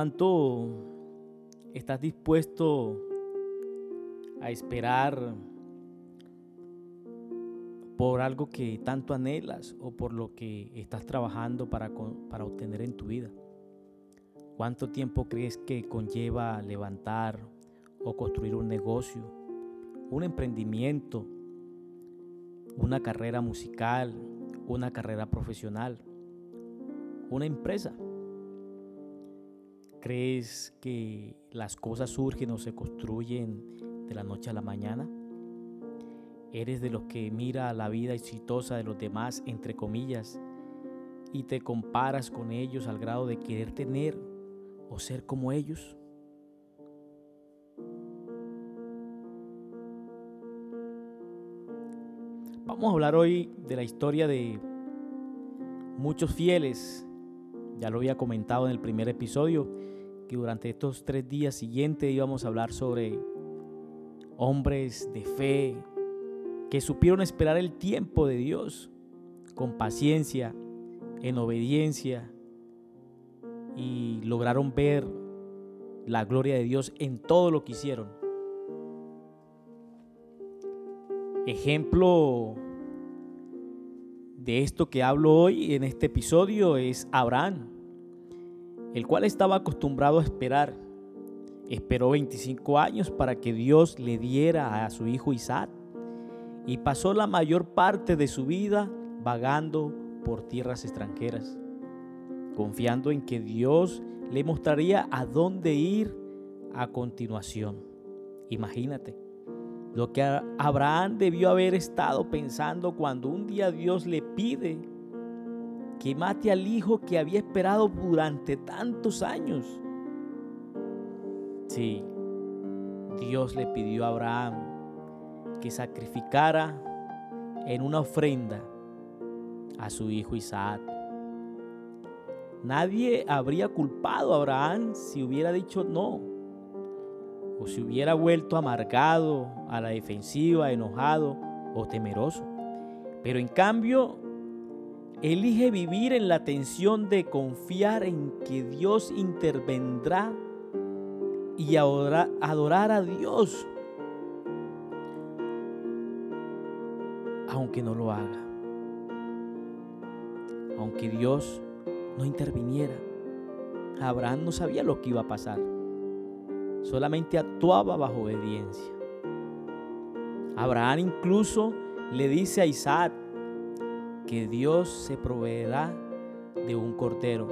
¿Cuánto estás dispuesto a esperar por algo que tanto anhelas o por lo que estás trabajando para, para obtener en tu vida? ¿Cuánto tiempo crees que conlleva levantar o construir un negocio, un emprendimiento, una carrera musical, una carrera profesional, una empresa? ¿Crees que las cosas surgen o se construyen de la noche a la mañana? ¿Eres de los que mira la vida exitosa de los demás, entre comillas, y te comparas con ellos al grado de querer tener o ser como ellos? Vamos a hablar hoy de la historia de muchos fieles. Ya lo había comentado en el primer episodio que durante estos tres días siguientes íbamos a hablar sobre hombres de fe que supieron esperar el tiempo de Dios con paciencia, en obediencia y lograron ver la gloria de Dios en todo lo que hicieron. Ejemplo de esto que hablo hoy en este episodio es Abraham el cual estaba acostumbrado a esperar. Esperó 25 años para que Dios le diera a su hijo Isaac y pasó la mayor parte de su vida vagando por tierras extranjeras, confiando en que Dios le mostraría a dónde ir a continuación. Imagínate lo que Abraham debió haber estado pensando cuando un día Dios le pide que mate al hijo que había esperado durante tantos años. Sí, Dios le pidió a Abraham que sacrificara en una ofrenda a su hijo Isaac. Nadie habría culpado a Abraham si hubiera dicho no, o si hubiera vuelto amargado, a la defensiva, enojado o temeroso. Pero en cambio, Elige vivir en la tensión de confiar en que Dios intervendrá y adorar, a Dios, aunque no lo haga, aunque Dios no interviniera. Abraham no sabía lo que iba a pasar, solamente actuaba bajo obediencia. Abraham incluso le dice a Isaac, que Dios se proveerá de un cordero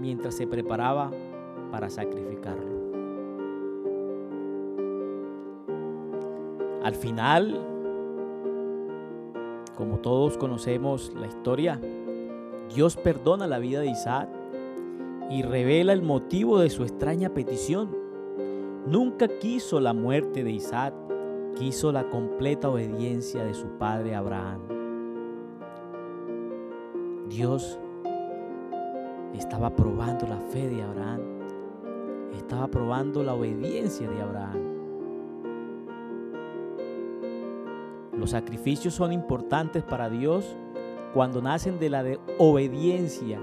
mientras se preparaba para sacrificarlo. Al final, como todos conocemos la historia, Dios perdona la vida de Isaac y revela el motivo de su extraña petición. Nunca quiso la muerte de Isaac, quiso la completa obediencia de su padre Abraham. Dios estaba probando la fe de Abraham, estaba probando la obediencia de Abraham. Los sacrificios son importantes para Dios cuando nacen de la obediencia,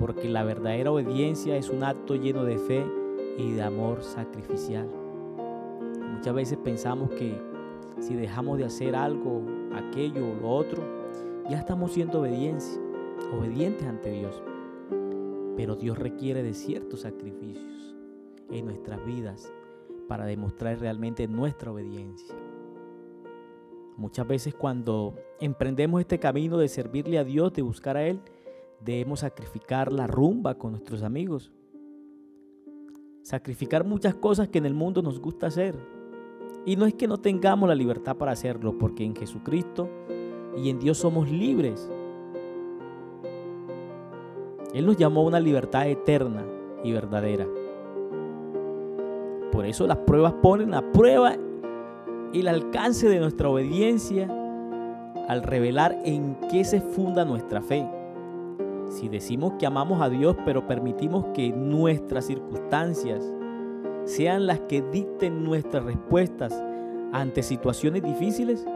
porque la verdadera obediencia es un acto lleno de fe y de amor sacrificial. Muchas veces pensamos que si dejamos de hacer algo, aquello o lo otro, ya estamos siendo obediencia obedientes ante Dios. Pero Dios requiere de ciertos sacrificios en nuestras vidas para demostrar realmente nuestra obediencia. Muchas veces cuando emprendemos este camino de servirle a Dios, de buscar a Él, debemos sacrificar la rumba con nuestros amigos. Sacrificar muchas cosas que en el mundo nos gusta hacer. Y no es que no tengamos la libertad para hacerlo, porque en Jesucristo y en Dios somos libres él nos llamó a una libertad eterna y verdadera. Por eso las pruebas ponen a prueba el alcance de nuestra obediencia al revelar en qué se funda nuestra fe. Si decimos que amamos a Dios pero permitimos que nuestras circunstancias sean las que dicten nuestras respuestas ante situaciones difíciles,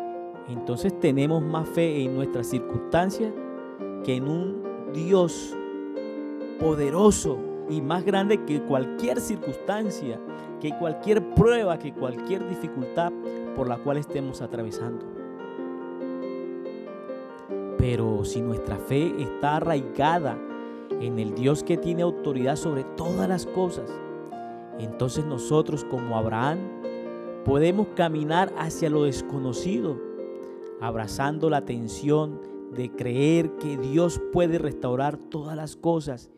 entonces tenemos más fe en nuestras circunstancias que en un Dios poderoso y más grande que cualquier circunstancia, que cualquier prueba, que cualquier dificultad por la cual estemos atravesando. Pero si nuestra fe está arraigada en el Dios que tiene autoridad sobre todas las cosas, entonces nosotros como Abraham podemos caminar hacia lo desconocido, abrazando la tensión de creer que Dios puede restaurar todas las cosas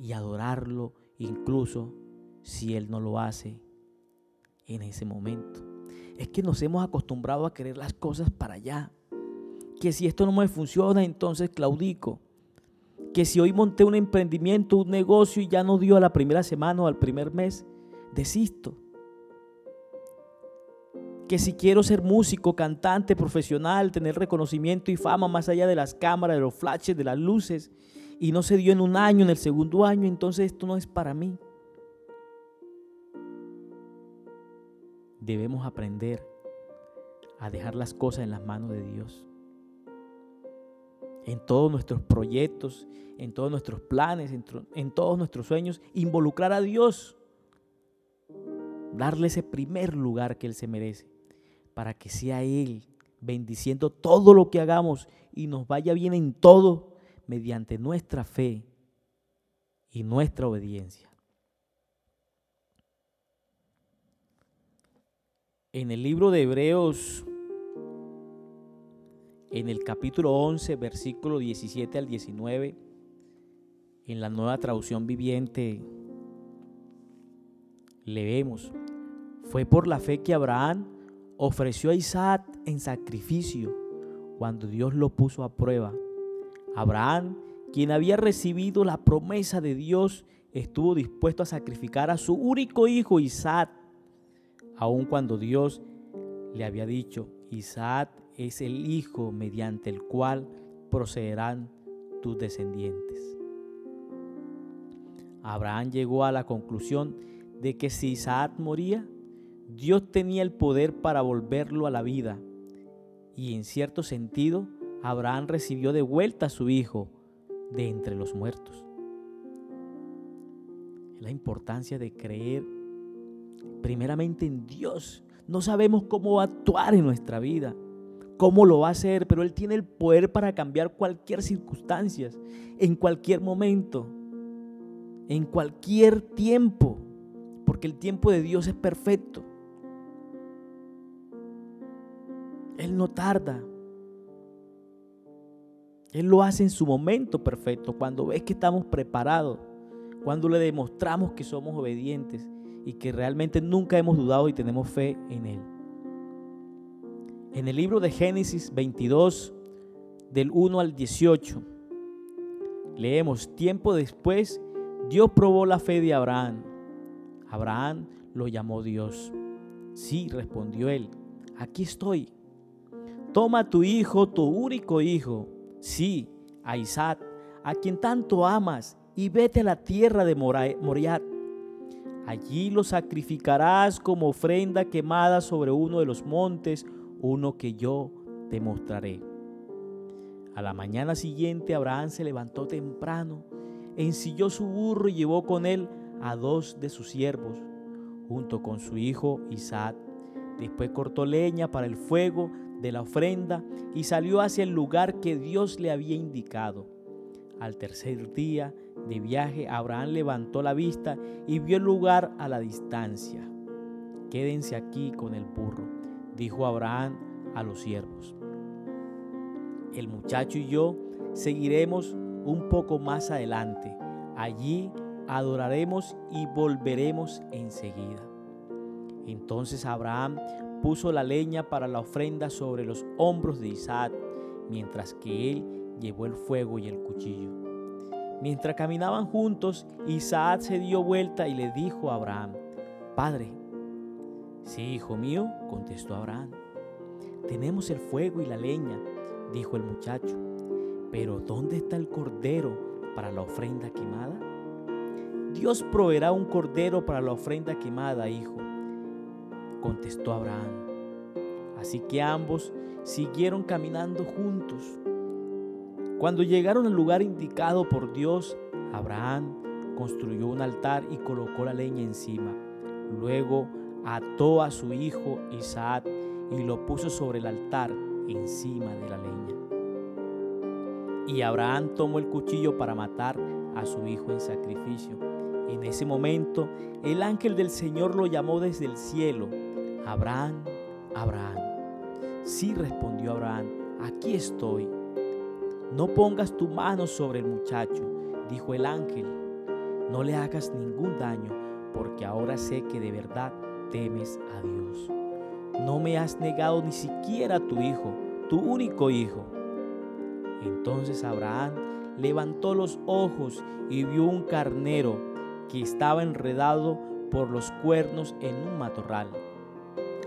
y adorarlo incluso si Él no lo hace en ese momento. Es que nos hemos acostumbrado a querer las cosas para allá. Que si esto no me funciona, entonces claudico. Que si hoy monté un emprendimiento, un negocio y ya no dio a la primera semana o al primer mes, desisto. Que si quiero ser músico, cantante, profesional, tener reconocimiento y fama más allá de las cámaras, de los flashes, de las luces, y no se dio en un año, en el segundo año, entonces esto no es para mí. Debemos aprender a dejar las cosas en las manos de Dios. En todos nuestros proyectos, en todos nuestros planes, en, todos nuestros sueños, involucrar a Dios darle ese primer lugar que Él se merece, para que sea Él bendiciendo todo lo que hagamos y nos vaya bien en todo mediante nuestra fe y nuestra obediencia. En el libro de Hebreos, en el capítulo 11, versículo 17 al 19, en la nueva traducción viviente, leemos, fue por la fe que Abraham ofreció a Isaac en sacrificio cuando Dios lo puso a prueba. Abraham, quien había recibido la promesa de Dios, estuvo dispuesto a sacrificar a su único hijo Isaac, aun cuando Dios le había dicho, Isaac es el hijo mediante el cual procederán tus descendientes. Abraham llegó a la conclusión de que si Isaac moría, Dios tenía el poder para volverlo a la vida. Y en cierto sentido, Abraham recibió de vuelta a su hijo de entre los muertos. La importancia de creer primeramente en Dios. No sabemos cómo va a actuar en nuestra vida, cómo lo va a hacer, pero Él tiene el poder para cambiar cualquier circunstancia, en cualquier momento, en cualquier tiempo, porque el tiempo de Dios es perfecto. Él no tarda. Él lo hace en su momento perfecto, cuando ves que estamos preparados, cuando le demostramos que somos obedientes y que realmente nunca hemos dudado y tenemos fe en Él. En el libro de Génesis 22, del 1 al 18, leemos, tiempo después, Dios probó la fe de Abraham. Abraham lo llamó Dios. Sí, respondió él, aquí estoy. Toma a tu hijo, tu único hijo, sí, a Isaac, a quien tanto amas, y vete a la tierra de Moriat. Allí lo sacrificarás como ofrenda quemada sobre uno de los montes, uno que yo te mostraré. A la mañana siguiente Abraham se levantó temprano, ensilló su burro y llevó con él a dos de sus siervos, junto con su hijo Isaac. Después cortó leña para el fuego de la ofrenda y salió hacia el lugar que Dios le había indicado. Al tercer día de viaje, Abraham levantó la vista y vio el lugar a la distancia. Quédense aquí con el burro, dijo Abraham a los siervos. El muchacho y yo seguiremos un poco más adelante. Allí adoraremos y volveremos enseguida. Entonces Abraham puso la leña para la ofrenda sobre los hombros de Isaac, mientras que él llevó el fuego y el cuchillo. Mientras caminaban juntos, Isaac se dio vuelta y le dijo a Abraham, Padre, sí, hijo mío, contestó Abraham, tenemos el fuego y la leña, dijo el muchacho, pero ¿dónde está el cordero para la ofrenda quemada? Dios proveerá un cordero para la ofrenda quemada, hijo contestó Abraham. Así que ambos siguieron caminando juntos. Cuando llegaron al lugar indicado por Dios, Abraham construyó un altar y colocó la leña encima. Luego ató a su hijo Isaac y lo puso sobre el altar encima de la leña. Y Abraham tomó el cuchillo para matar a su hijo en sacrificio. En ese momento el ángel del Señor lo llamó desde el cielo. Abraham, Abraham. Sí respondió Abraham, aquí estoy. No pongas tu mano sobre el muchacho, dijo el ángel. No le hagas ningún daño, porque ahora sé que de verdad temes a Dios. No me has negado ni siquiera a tu hijo, tu único hijo. Entonces Abraham levantó los ojos y vio un carnero que estaba enredado por los cuernos en un matorral.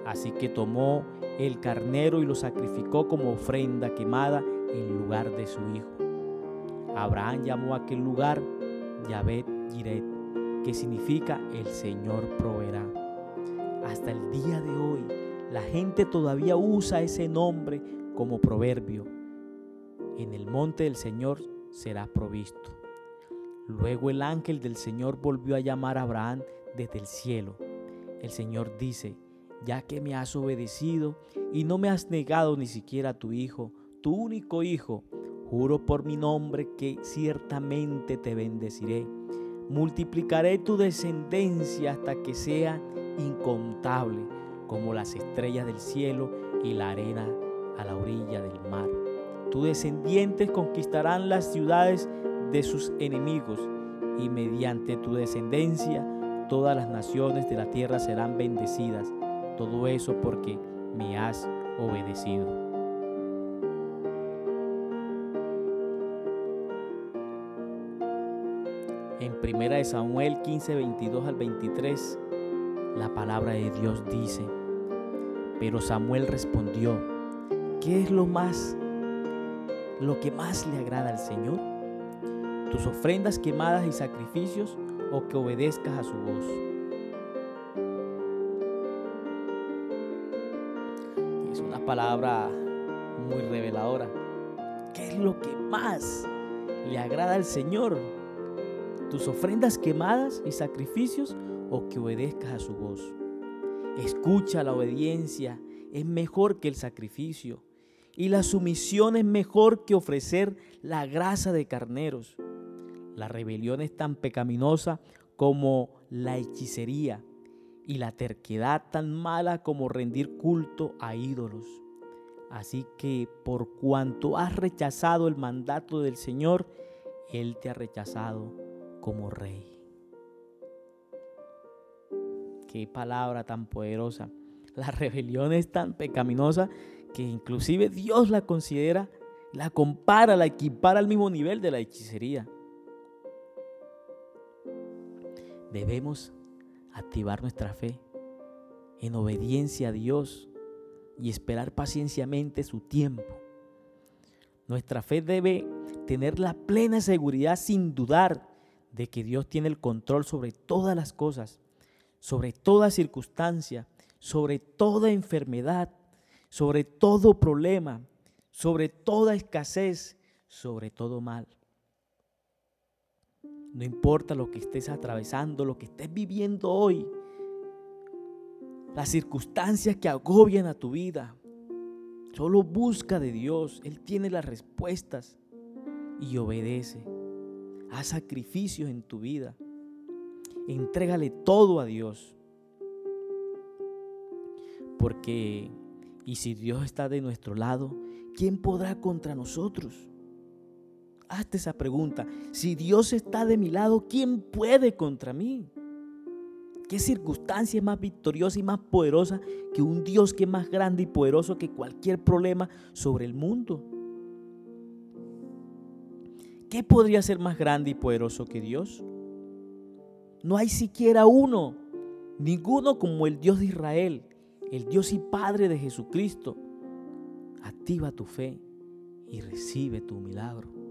Así que tomó el carnero y lo sacrificó como ofrenda quemada en lugar de su hijo. Abraham llamó a aquel lugar Yahvet Yiret, que significa el Señor proveerá. Hasta el día de hoy, la gente todavía usa ese nombre como proverbio. En el monte del Señor será provisto. Luego el ángel del Señor volvió a llamar a Abraham desde el cielo. El Señor dice, ya que me has obedecido y no me has negado ni siquiera a tu hijo, tu único hijo, juro por mi nombre que ciertamente te bendeciré. Multiplicaré tu descendencia hasta que sea incontable como las estrellas del cielo y la arena a la orilla del mar. Tus descendientes conquistarán las ciudades de sus enemigos y mediante tu descendencia todas las naciones de la tierra serán bendecidas. Todo eso porque me has obedecido. En 1 Samuel 15, 22 al 23, la palabra de Dios dice, pero Samuel respondió, ¿qué es lo más, lo que más le agrada al Señor? ¿Tus ofrendas quemadas y sacrificios o que obedezcas a su voz? Palabra muy reveladora. ¿Qué es lo que más le agrada al Señor? ¿Tus ofrendas quemadas y sacrificios o que obedezcas a su voz? Escucha la obediencia, es mejor que el sacrificio. Y la sumisión es mejor que ofrecer la grasa de carneros. La rebelión es tan pecaminosa como la hechicería y la terquedad tan mala como rendir culto a ídolos. Así que por cuanto has rechazado el mandato del Señor, Él te ha rechazado como rey. Qué palabra tan poderosa. La rebelión es tan pecaminosa que inclusive Dios la considera, la compara, la equipara al mismo nivel de la hechicería. Debemos activar nuestra fe en obediencia a Dios y esperar pacienciamente su tiempo. Nuestra fe debe tener la plena seguridad sin dudar de que Dios tiene el control sobre todas las cosas sobre toda circunstancia, sobre toda enfermedad, sobre todo problema, sobre toda escasez, sobre todo mal. No importa lo que estés atravesando, lo que estés viviendo hoy, las circunstancias que agobian a tu vida. Solo busca de Dios, Él tiene las respuestas y obedece. Haz sacrificios en tu vida. Entrégale todo a Dios. Porque, y si Dios está de nuestro lado, ¿quién podrá contra nosotros? Hazte esa pregunta. Si Dios está de mi lado, ¿quién puede contra mí? ¿Qué circunstancia es más victoriosa y más poderosa que un Dios que es más grande y poderoso que cualquier problema sobre el mundo? ¿Qué podría ser más grande y poderoso que Dios? No hay siquiera uno, ninguno como el Dios de Israel, el Dios y Padre de Jesucristo. Activa tu fe y recibe tu milagro.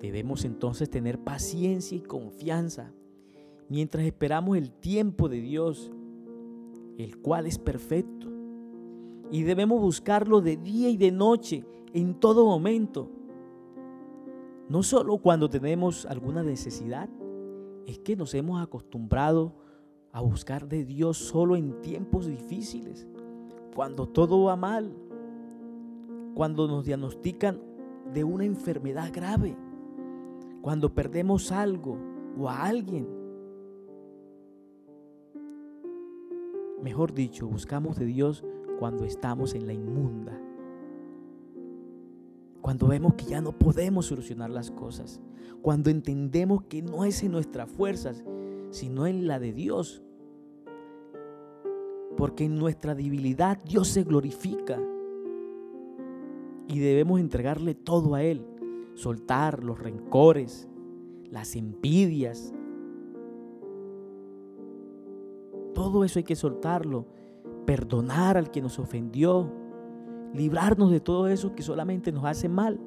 Debemos entonces tener paciencia y confianza mientras esperamos el tiempo de Dios, el cual es perfecto. Y debemos buscarlo de día y de noche, en todo momento. No solo cuando tenemos alguna necesidad, es que nos hemos acostumbrado a buscar de Dios solo en tiempos difíciles, cuando todo va mal, cuando nos diagnostican de una enfermedad grave, cuando perdemos algo o a alguien. Mejor dicho, buscamos de Dios cuando estamos en la inmunda, cuando vemos que ya no podemos solucionar las cosas, cuando entendemos que no es en nuestras fuerzas, sino en la de Dios. Porque en nuestra debilidad Dios se glorifica y debemos entregarle todo a Él, soltar los rencores, las envidias. Todo eso hay que soltarlo, perdonar al que nos ofendió, librarnos de todo eso que solamente nos hace mal.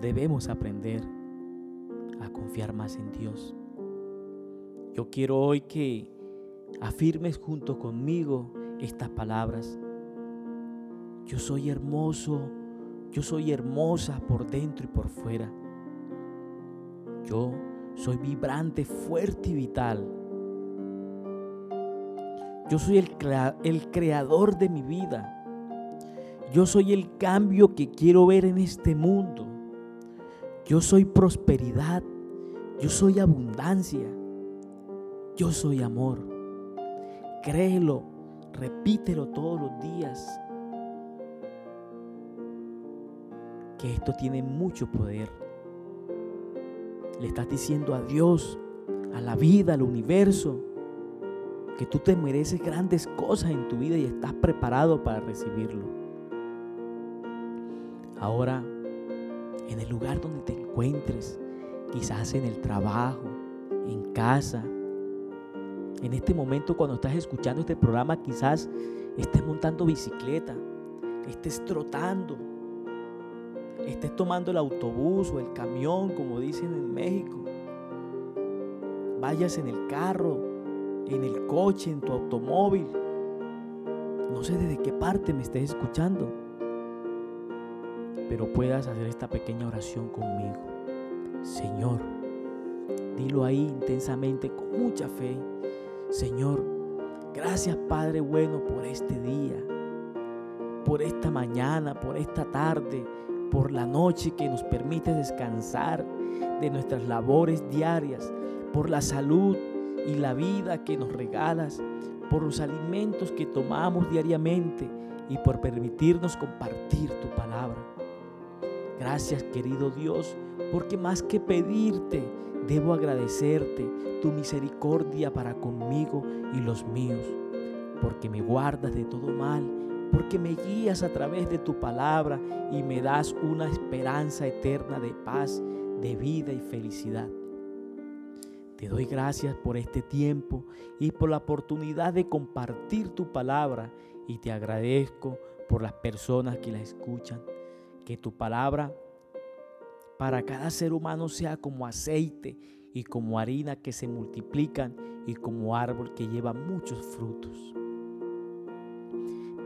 Debemos aprender a confiar más en Dios. Yo quiero hoy que afirmes junto conmigo estas palabras. Yo soy hermoso, yo soy hermosa por dentro y por fuera. Yo soy vibrante, fuerte y vital. Yo soy el, el, creador de mi vida. Yo soy el cambio que quiero ver en este mundo. Yo soy prosperidad. Yo soy abundancia. Yo soy amor. Créelo, repítelo todos los días. Esto tiene mucho poder. Le estás diciendo a Dios, a la vida, al universo, que tú te mereces grandes cosas en tu vida y estás preparado para recibirlo. Ahora, en el lugar donde te encuentres, quizás en el trabajo, en casa, en este momento cuando estás escuchando este programa, quizás estés montando bicicleta, estés trotando, estés tomando el autobús o el camión, como dicen en México, vayas en el carro, en el coche, en tu automóvil, no sé desde qué parte me estés escuchando, pero puedas hacer esta pequeña oración conmigo. Señor, dilo ahí intensamente, con mucha fe. Señor, gracias Padre bueno por este día, por esta mañana, por esta tarde, por la noche que nos permite descansar de nuestras labores diarias, por la salud y la vida que nos regalas, por los alimentos que tomamos diariamente y por permitirnos compartir tu palabra. Gracias querido Dios, porque más que pedirte, debo agradecerte tu misericordia para conmigo y los míos, porque me guardas de todo mal porque me guías a través de tu palabra y me das una esperanza eterna de paz, de vida y felicidad. Te doy gracias por este tiempo y por la oportunidad de compartir tu palabra y te agradezco por las personas que la escuchan. Que tu palabra para cada ser humano sea como aceite y como harina que se multiplican y como árbol que lleva muchos frutos.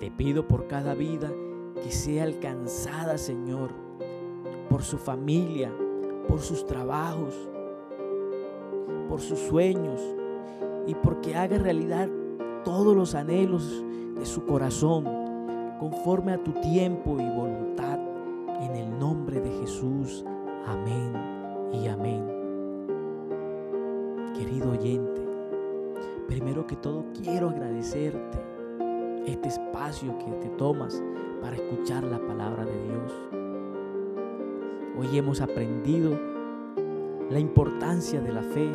Te pido por cada vida que sea alcanzada, Señor, por su familia, por sus trabajos, por sus sueños y porque haga realidad todos los anhelos de su corazón conforme a tu tiempo y voluntad. En el nombre de Jesús. Amén y amén. Querido oyente, primero que todo quiero agradecerte este espacio que te tomas para escuchar la palabra de Dios. Hoy hemos aprendido la importancia de la fe.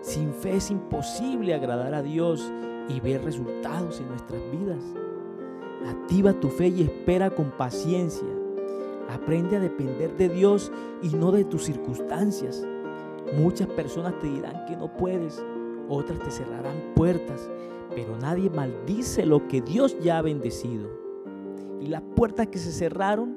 Sin fe es imposible agradar a Dios y ver resultados en nuestras vidas. Activa tu fe y espera con paciencia. Aprende a depender de Dios y no de tus circunstancias. Muchas personas te dirán que no puedes, otras te cerrarán puertas, pero nadie maldice lo que Dios ya ha bendecido. Y las puertas que se cerraron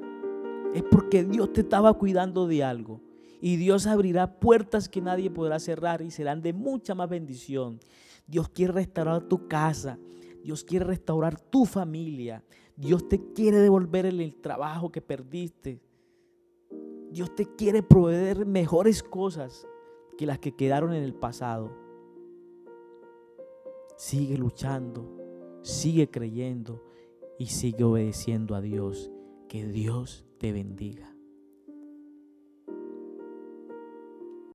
es porque Dios te estaba cuidando de algo. Y Dios abrirá puertas que nadie podrá cerrar y serán de mucha más bendición. Dios quiere restaurar tu casa. Dios quiere restaurar tu familia. Dios te quiere devolver el trabajo que perdiste. Dios te quiere proveer mejores cosas que las que quedaron en el pasado. Sigue luchando, sigue creyendo y sigue obedeciendo a Dios. Que Dios te bendiga.